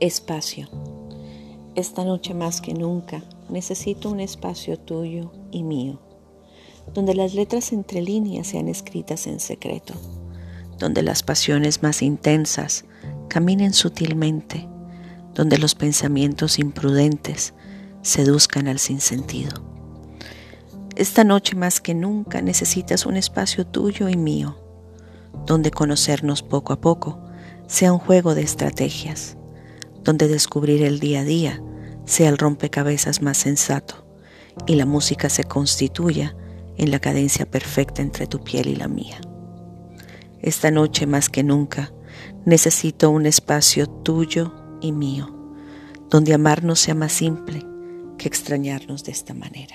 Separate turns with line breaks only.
Espacio. Esta noche más que nunca necesito un espacio tuyo y mío, donde las letras entre líneas sean escritas en secreto, donde las pasiones más intensas caminen sutilmente, donde los pensamientos imprudentes seduzcan al sinsentido. Esta noche más que nunca necesitas un espacio tuyo y mío, donde conocernos poco a poco sea un juego de estrategias donde descubrir el día a día sea el rompecabezas más sensato y la música se constituya en la cadencia perfecta entre tu piel y la mía. Esta noche más que nunca necesito un espacio tuyo y mío, donde amarnos sea más simple que extrañarnos de esta manera.